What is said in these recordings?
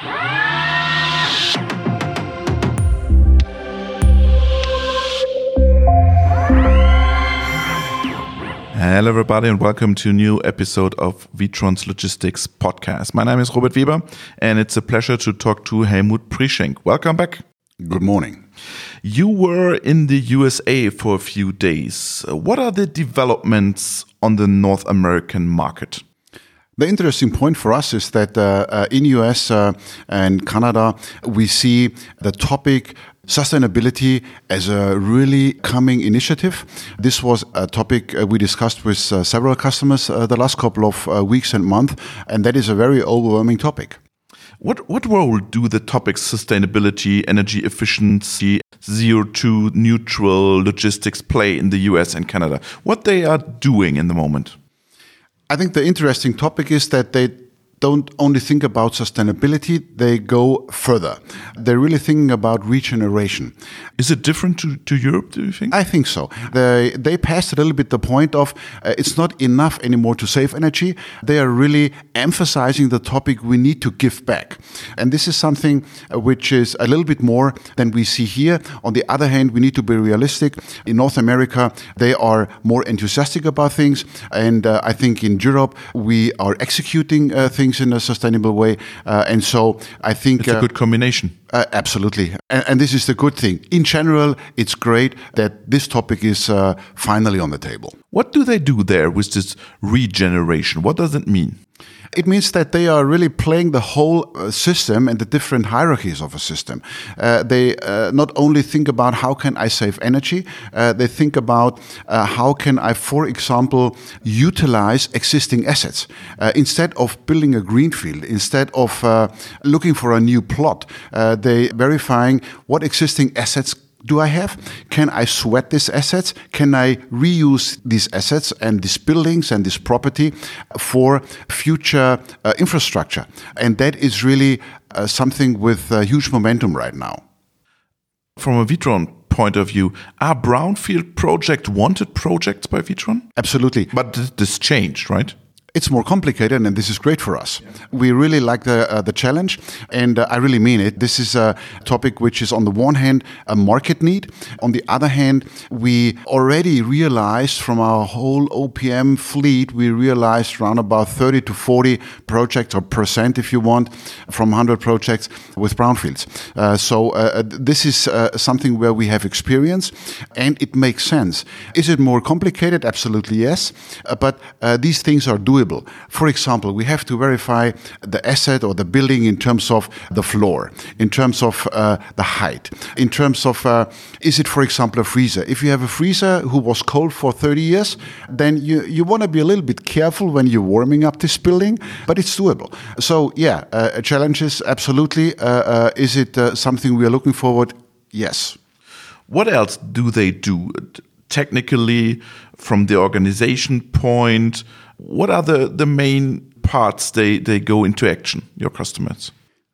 Hello, everybody, and welcome to a new episode of Witron's Logistics podcast. My name is Robert Weber, and it's a pleasure to talk to Helmut Prieschenk. Welcome back. Good morning. You were in the USA for a few days. What are the developments on the North American market? The interesting point for us is that uh, uh, in US uh, and Canada, we see the topic sustainability as a really coming initiative. This was a topic uh, we discussed with uh, several customers uh, the last couple of weeks and months, and that is a very overwhelming topic. What what role do the topics sustainability, energy efficiency, CO2 neutral logistics play in the US and Canada? What they are doing in the moment? I think the interesting topic is that they don't only think about sustainability, they go further. They're really thinking about regeneration. Is it different to, to Europe, do you think? I think so. They, they passed a little bit the point of uh, it's not enough anymore to save energy. They are really emphasizing the topic we need to give back. And this is something uh, which is a little bit more than we see here. On the other hand, we need to be realistic. In North America, they are more enthusiastic about things. And uh, I think in Europe, we are executing uh, things things in a sustainable way. Uh, and so I think it's a uh, good combination. Uh, absolutely. And, and, this is the good thing. In general, it's great that this topic is finally on the table. What do they do there with this regeneration? What does it mean? It means that they are really playing the whole uh, system and the different hierarchies of a system. Uh, they uh, not only think about how can I save energy, uh, they think about uh, how can I, for example, utilize existing assets uh, instead of building a greenfield, instead of looking for a new plot. they verifying what existing assets do I have? Can I sweat these assets? Can I reuse these assets and these buildings and this property for future uh, infrastructure? And that is really uh, something with uh, huge momentum right now. From a Witron point of view, are brownfield project wanted projects by Witron? Absolutely. But this changed, right? It's more complicated, and this is great for us. Yeah. We really like the uh, the challenge, and uh, I really mean it. This is a topic which is, on the one hand, a market need. On the other hand, we already realized from our whole OPM fleet, we realized around about 30 to 40 projects or percent, if you want, from 100 projects with brownfields. Uh, so uh, uh, this is uh, something where we have experience, and it makes sense. Is it more complicated? Absolutely yes, but these things are doable doable. For example, we have to verify the asset or the building in terms of the floor, in terms of uh, the height, in terms of uh, is it, for example, a freezer? If you have a freezer who was cold for 30 years, then you, you want to be a little bit careful when you're warming up this building, but it's doable. So, yeah, uh, challenges, absolutely. Uh, uh, is it uh, something we are looking forward? Yes. What else do they do? Technically, from the organization point, what are the, the main parts they, they go into action, your customers?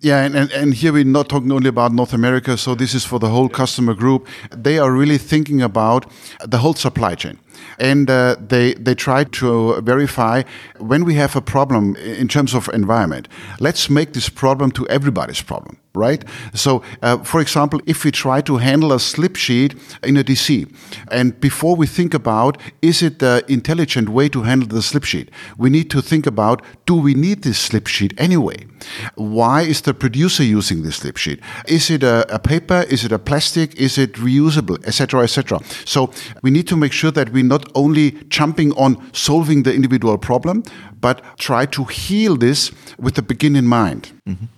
Yeah, and, and, and, here we're not talking only about North America, so this is for the whole customer group. They are really thinking about the whole supply chain and uh, they they try to verify when we have a problem in terms of environment. Let's make this problem to everybody's problem, right? So, uh, for example, if we try to handle a slip sheet in a DC, and before we think about is it the intelligent way to handle the slip sheet, we need to think about do we need this slip sheet anyway? Why is the producer using this slip sheet? Is it a, a paper? Is it a plastic? Is it reusable, etc., etc. So we need to make sure that we're not only jumping on solving the individual problem, but try to heal this with the begin in mind. Mm -hmm.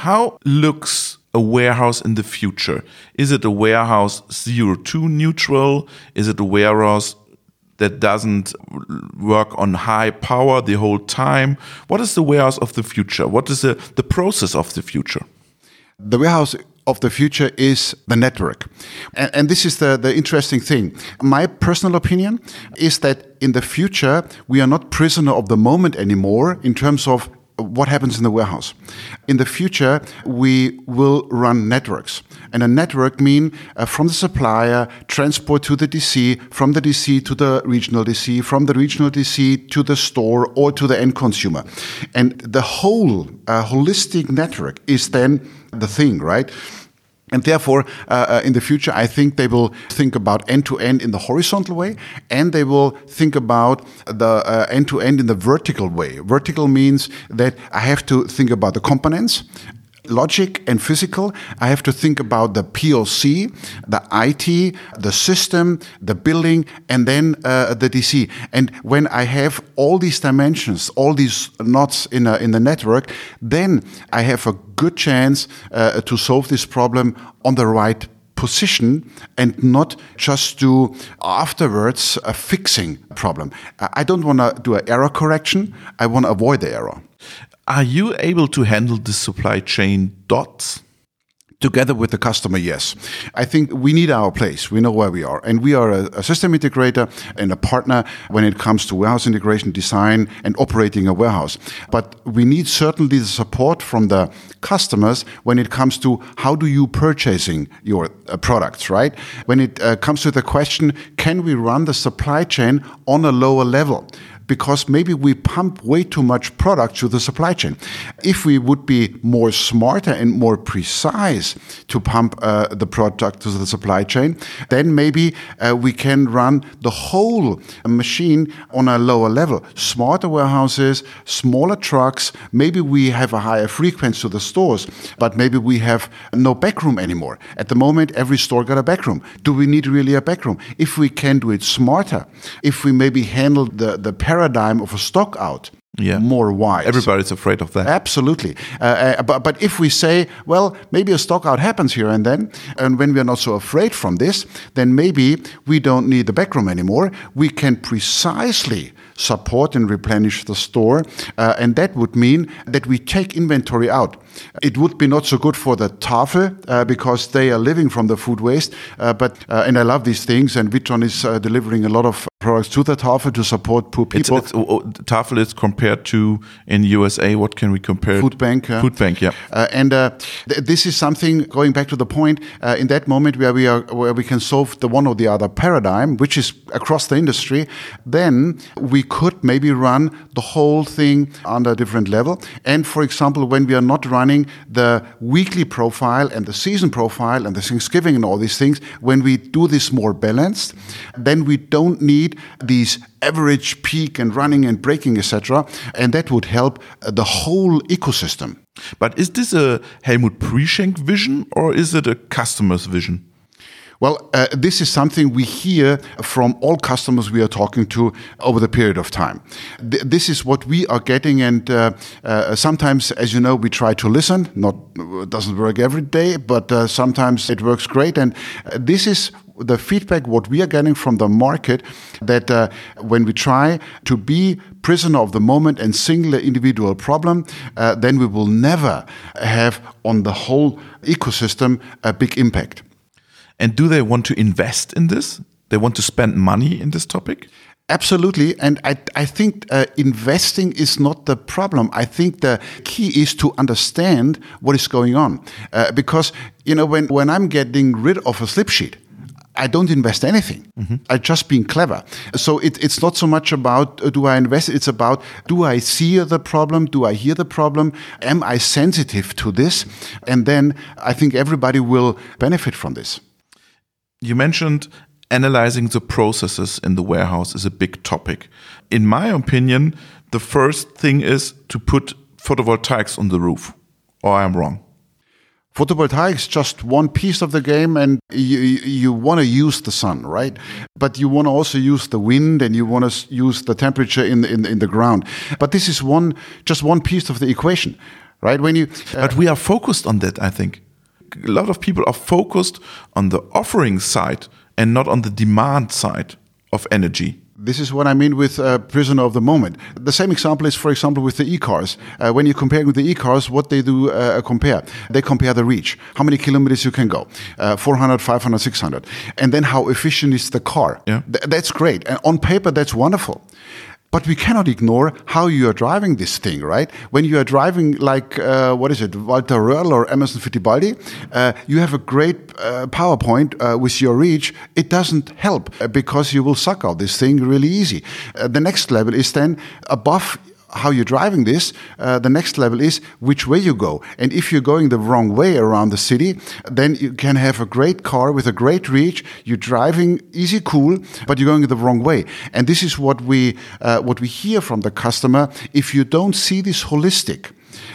How looks a warehouse in the future? Is it a warehouse CO2 neutral? Is it a warehouse that doesn't work on high power the whole time? What is the warehouse of the future? What is the, the process of the future? The warehouse of the future is the network. And, and, this is the, the interesting thing. My personal opinion is that in the future, we are not prisoner of the moment anymore in terms of what happens in the warehouse? In the future, we will run networks. And a network mean uh, from the supplier, transport to the DC, from the DC to the regional DC, from the regional DC to the store or to the end consumer. And the whole uh, holistic network is then the thing, right? And therefore, uh, uh, in the future, I think they will think about end to end in the horizontal way, and they will think about the end to end in the vertical way. Vertical means that I have to think about the components logic and physical. I have to think about the PLC, the IT, the system, the building, and then uh, the DC. And when I have all these dimensions, all these knots in, a, in the network, then I have a good chance uh, to solve this problem on the right position and not just do afterwards a fixing problem. I don't want to do an error correction. I want to avoid the error. Are you able to handle the supply chain dots? Together with the customer, yes. I think we need our place. We know where we are. And we are a, a, system integrator and a partner when it comes to warehouse integration, design, and operating a warehouse. But we need certainly the support from the customers when it comes to how do you purchasing your uh, products, right? When it uh, comes to the question, can we run the supply chain on a lower level? Because maybe we pump way too much product to the supply chain. If we would be more smarter and more precise to pump uh, the product to the supply chain, then maybe uh, we can run the whole machine on a lower level. Smarter warehouses, smaller trucks, maybe we have a higher frequency to the stores, but maybe we have no backroom anymore. At the moment, every store got a backroom. Do we need really a backroom? If we can do it smarter, if we maybe handle the, the paradigm of a stock out yeah. more wide. Everybody's afraid of that. Absolutely. Uh, uh, but, but if we say, well, maybe a stock out happens here and then, and when we are not so afraid from this, then maybe we don't need the backroom anymore. We can precisely support and replenish the store. Uh, and that would mean that we take inventory out. It would be not so good for the Tafel uh, because they are living from the food waste. Uh, but uh, and I love these things, and Witron is uh, delivering a lot of products to the Tafel to support poor people. It's, it's, oh, oh, Tafel is compared to in USA. What can we compare? Food bank. Uh, food bank, yeah. Uh, and uh, th this is something going back to the point uh, in that moment where we are where we can solve the one or the other paradigm, which is across the industry. Then we could maybe run the whole thing on a different level. And for example, when we are not running the weekly profile and the season profile and the Thanksgiving and all these things, when we do this more balanced, then we don't need these average peak and running and braking, etc. And that would help uh, the whole ecosystem. But is this a Helmut Prieschenk vision or is it a customer's vision? Well, uh, this is something we hear from all customers we are talking to over the period of time. Th this is what we are getting, and uh, uh, sometimes, as you know, we try to listen. Not doesn't work every day, but uh, sometimes it works great. And uh, this is the feedback what we are getting from the market that uh, when we try to be prisoner of the moment and single individual problem, uh, then we will never have on the whole ecosystem a big impact. And do they want to invest in this? They want to spend money in this topic? Absolutely. And I, I think uh, investing is not the problem. I think the key is to understand what is going on. Uh, because, you know, when, when I'm getting rid of a slip sheet, I don't invest anything. Mm-hmm. I just being clever. So it, it's not so much about uh, do I invest. It's about do I see the problem? Do I hear the problem? Am I sensitive to this? And then I think everybody will benefit from this. You mentioned analyzing the processes in the warehouse is a big topic. In my opinion, the first thing is to put photovoltaics on the roof, or I'm wrong. Photovoltaics just one piece of the game, and you, you want to use the sun, right? But you want to also use the wind, and you want to use the temperature in the, in, in the ground. But this is one just one piece of the equation, right? When you, uh, but we are focused on that, I think a lot of people are focused on the offering side and not on the demand side of energy. This is what I mean with uh, prisoner of the moment. The same example is, for example, with the e-cars. Uh, when you're comparing with the e-cars, what they do uh, compare? They compare the reach, how many kilometers you can go, uh, 400, 500, 600, and then how efficient is the car. Yeah. Th that's great. And on paper, that's wonderful. But we cannot ignore how you are driving this thing, right? When you are driving like, uh, what is it, Walter Röhrl or Emerson Fittipaldi, uh, you have a great uh, PowerPoint uh, with your reach. It doesn't help uh, because you will suck out this thing really easy. Uh, the next level is then above how you're driving this. Uh, the next level is which way you go. And if you're going the wrong way around the city, then you can have a great car with a great reach. You're driving easy, cool, but you're going the wrong way. And this is what we uh, what we hear from the customer. If you don't see this holistic,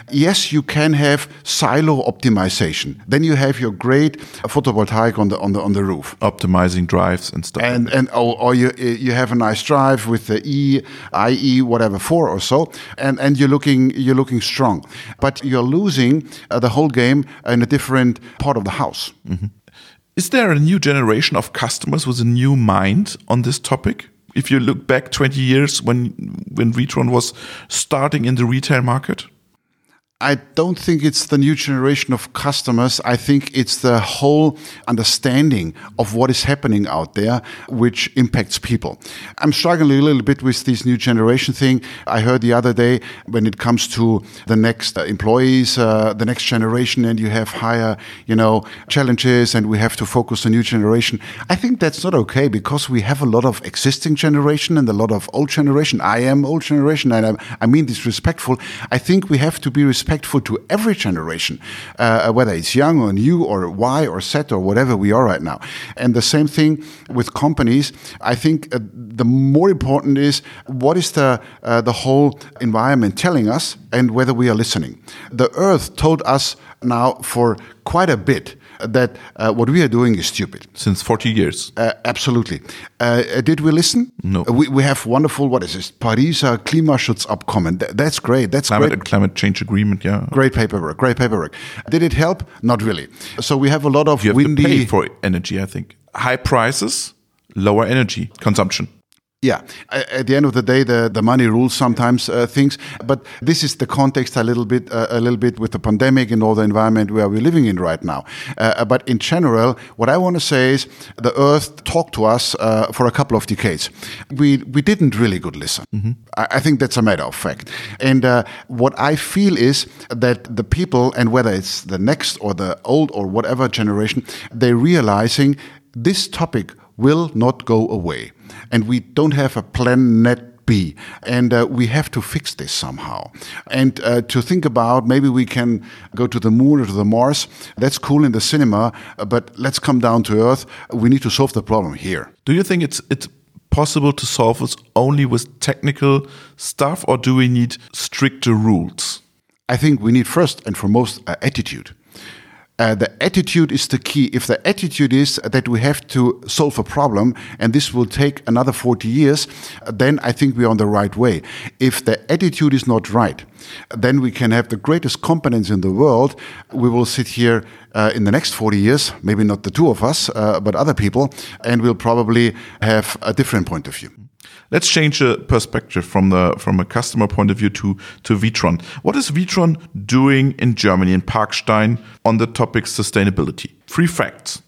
yes, you can have silo optimization. Then you have your great photovoltaic on the on the on the roof, optimizing drives and stuff. And and or, or you you have a nice drive with the E, IE, whatever four or so, and and you're looking you're looking strong, but you're losing uh, the whole game in a different part of the house. Mm -hmm. Is there a new generation of customers with a new mind on this topic? If you look back 20 years when when Witron was starting in the retail market? I don't think it's the new generation of customers. I think it's the whole understanding of what is happening out there, which impacts people. I'm struggling a little bit with this new generation thing. I heard the other day when it comes to the next employees, uh, the next generation, and you have higher, you know, challenges, and we have to focus on new generation. I think that's not okay because we have a lot of existing generation and a lot of old generation. I am old generation, and I, I mean this respectful. I think we have to be respectful to every generation, uh, whether it's young or new or Y or Z or whatever we are right now. And the same thing with companies. I think uh, the more important is what is the uh, the whole environment telling us and whether we are listening. The Earth told us now for quite a bit that uh, what we are doing is stupid. Since 40 years. Uh, absolutely. Uh, did we listen? No. We, we have wonderful, what is this? Pariser Klimaschutzabkommen. Th that's great. That's climate, great. Climate change agreement, yeah. Great paperwork. Great paperwork. Did it help? Not really. So we have a lot of you have windy. To pay for energy, I think. High prices, lower energy consumption. Yeah, at the end of the day, the, the money rules sometimes uh, things. But this is the context a little bit, uh, a little bit with the pandemic and all the environment where we're living in right now. Uh, but in general, what I want to say is the Earth talked to us uh, for a couple of decades. We we didn't really good listen. Mm -hmm. I, I, think that's a matter of fact. And uh, what I feel is that the people, and whether it's the next or the old or whatever generation, they're realizing this topic will not go away and we don't have a planet B. And uh, we have to fix this somehow. And uh, to think about maybe we can go to the moon or to the Mars. That's cool in the cinema, but let's come down to Earth. We need to solve the problem here. Do you think it's it's possible to solve this only with technical stuff, or do we need stricter rules? I think we need first and foremost uh, attitude. Uh, the attitude is the key. If the attitude is that we have to solve a problem and this will take another 40 years, then I think we're on the right way. If the attitude is not right, then we can have the greatest competence in the world. We will sit here uh, in the next 40 years, maybe not the two of us, uh, but other people, and we'll probably have a different point of view. Let's change the perspective from the from a customer point of view to to Witron. What is Witron doing in Germany in Parkstein on the topic sustainability? Three facts.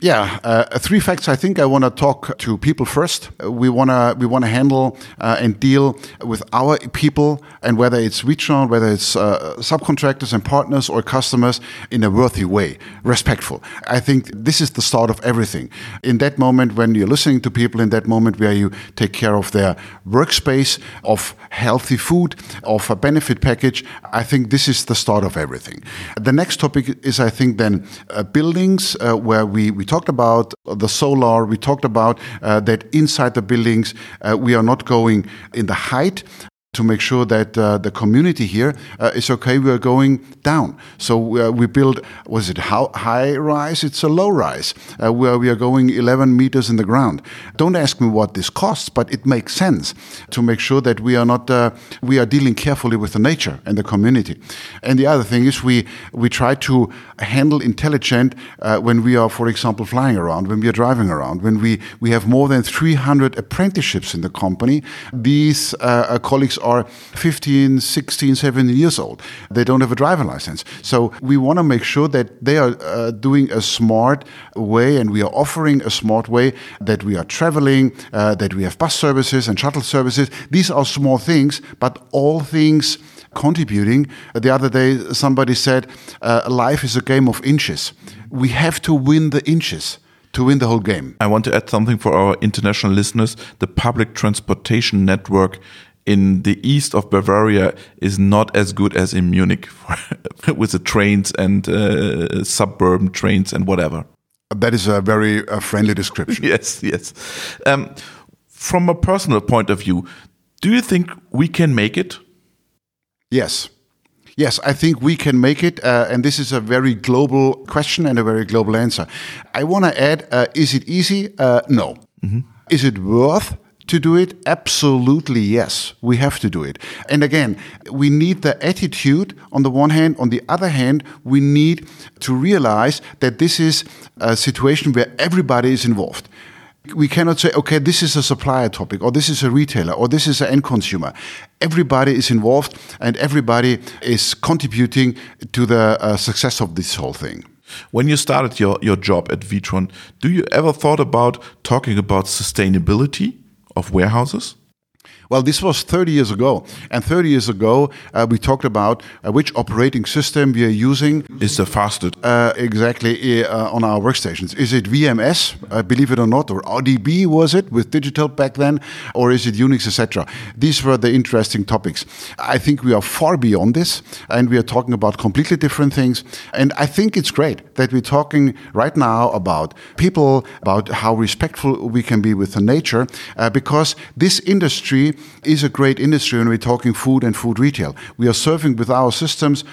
Yeah, uh, three facts. I think I want to talk to people first. We want to we want to handle uh, and deal with our people, and whether it's Witron, whether it's uh, subcontractors and partners or customers, in a worthy way, respectful. I think this is the start of everything. In that moment, when you're listening to people, in that moment where you take care of their workspace, of healthy food, of a benefit package, I think this is the start of everything. The next topic is, I think, then uh, buildings uh, where we we talked about the solar. We talked about uh, that inside the buildings, uh, we are not going in the height, to make sure that uh, the community here uh, is okay. We are going down. So uh, we build, was it how high rise? It's a low rise, uh, where we are going 11 meters in the ground. Don't ask me what this costs, but it makes sense to make sure that we are not, uh, we are dealing carefully with the nature and the community. And the other thing is we, we try to handle intelligent uh, when we are, for example, flying around, when we are driving around, when we, we have more than 300 apprenticeships in the company. These colleagues are 15, 16, 17 years old. They don't have a driver license. So we want to make sure that they are uh, doing a smart way and we are offering a smart way that we are traveling, uh, that we have bus services and shuttle services. These are small things, but all things contributing. The other day, somebody said, uh, life is a game of inches. We have to win the inches to win the whole game. I want to add something for our international listeners. The public transportation network in the east of Bavaria is not as good as in Munich with the trains and uh, suburban trains and whatever. That is a very uh, friendly description. yes, yes. Um, from a personal point of view, do you think we can make it? Yes. Yes, I think we can make it. Uh, and this is a very global question and a very global answer. I want to add uh, is it easy? Uh, no. Mm-hmm. Is it worth? To do it? Absolutely, yes. We have to do it. And again, we need the attitude on the one hand. On the other hand, we need to realize that this is a situation where everybody is involved we cannot say, okay, this is a supplier topic, or this is a retailer, or this is an end consumer. Everybody is involved, and everybody is contributing to the uh, success of this whole thing. When you started your, your job at Witron, do you ever thought about talking about sustainability of warehouses? Well, this was 30 years ago. And 30 years ago, uh, we talked about uh, which operating system we are using. Is the fastest. Uh, exactly uh, on our workstations. Is it VMS, uh, believe it or not, or RDB was it with digital back then, or is it Unix, etc.? These were the interesting topics. I think we are far beyond this, and we are talking about completely different things. And I think it's great that we're talking right now about people, about how respectful we can be with the nature, uh, because this industry is a great industry when we're talking food and food retail. We are serving with our systems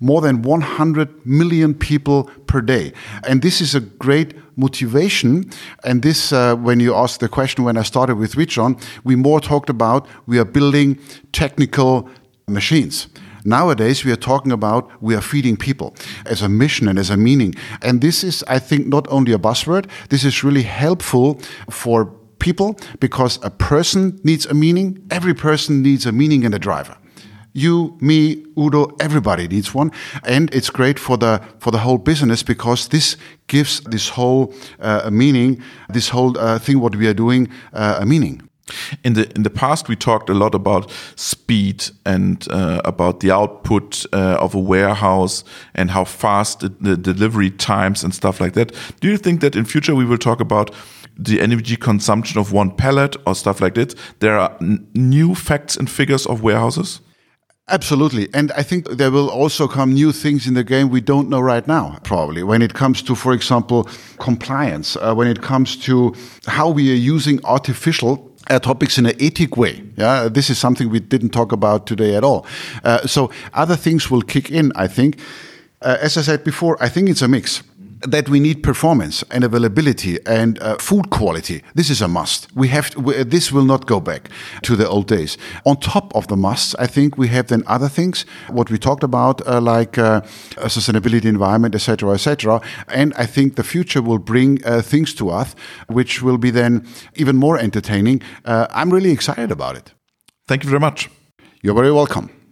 more than 100 million people per day. And this is a great motivation. And this, uh, when you asked the question when I started with Witron, we more talked about we are building technical machines. Nowadays, we are talking about we are feeding people as a mission and as a meaning. And this is, I think, not only a buzzword, this is really helpful for people because a person needs a meaning. Every person needs a meaning and a driver. You, me, Udo, everybody needs one, and it's great for the for the whole business because this gives this whole uh, meaning, this whole uh, thing what we are doing uh, a meaning. In the in the past, we talked a lot about speed and uh, about the output uh, of a warehouse and how fast the, the delivery times and stuff like that. Do you think that in future we will talk about the energy consumption of one pallet or stuff like that. There are new facts and figures of warehouses. Absolutely. And I think there will also come new things in the game we don't know right now, probably, when it comes to, for example, compliance, uh, when it comes to how we are using artificial topics in an ethic way. Yeah, this is something we didn't talk about today at all. Uh, so other things will kick in, I think. Uh, as I said before, I think it's a mix that we need performance and availability and uh, food quality. This is a must. We have to, we, this will not go back to the old days. On top of the musts, I think we have then other things. What we talked about, uh, like uh, sustainability, environment, etc., etc. And I think the future will bring uh, things to us, which will be then even more entertaining. Uh, I'm really excited about it. Thank you very much. You're very welcome.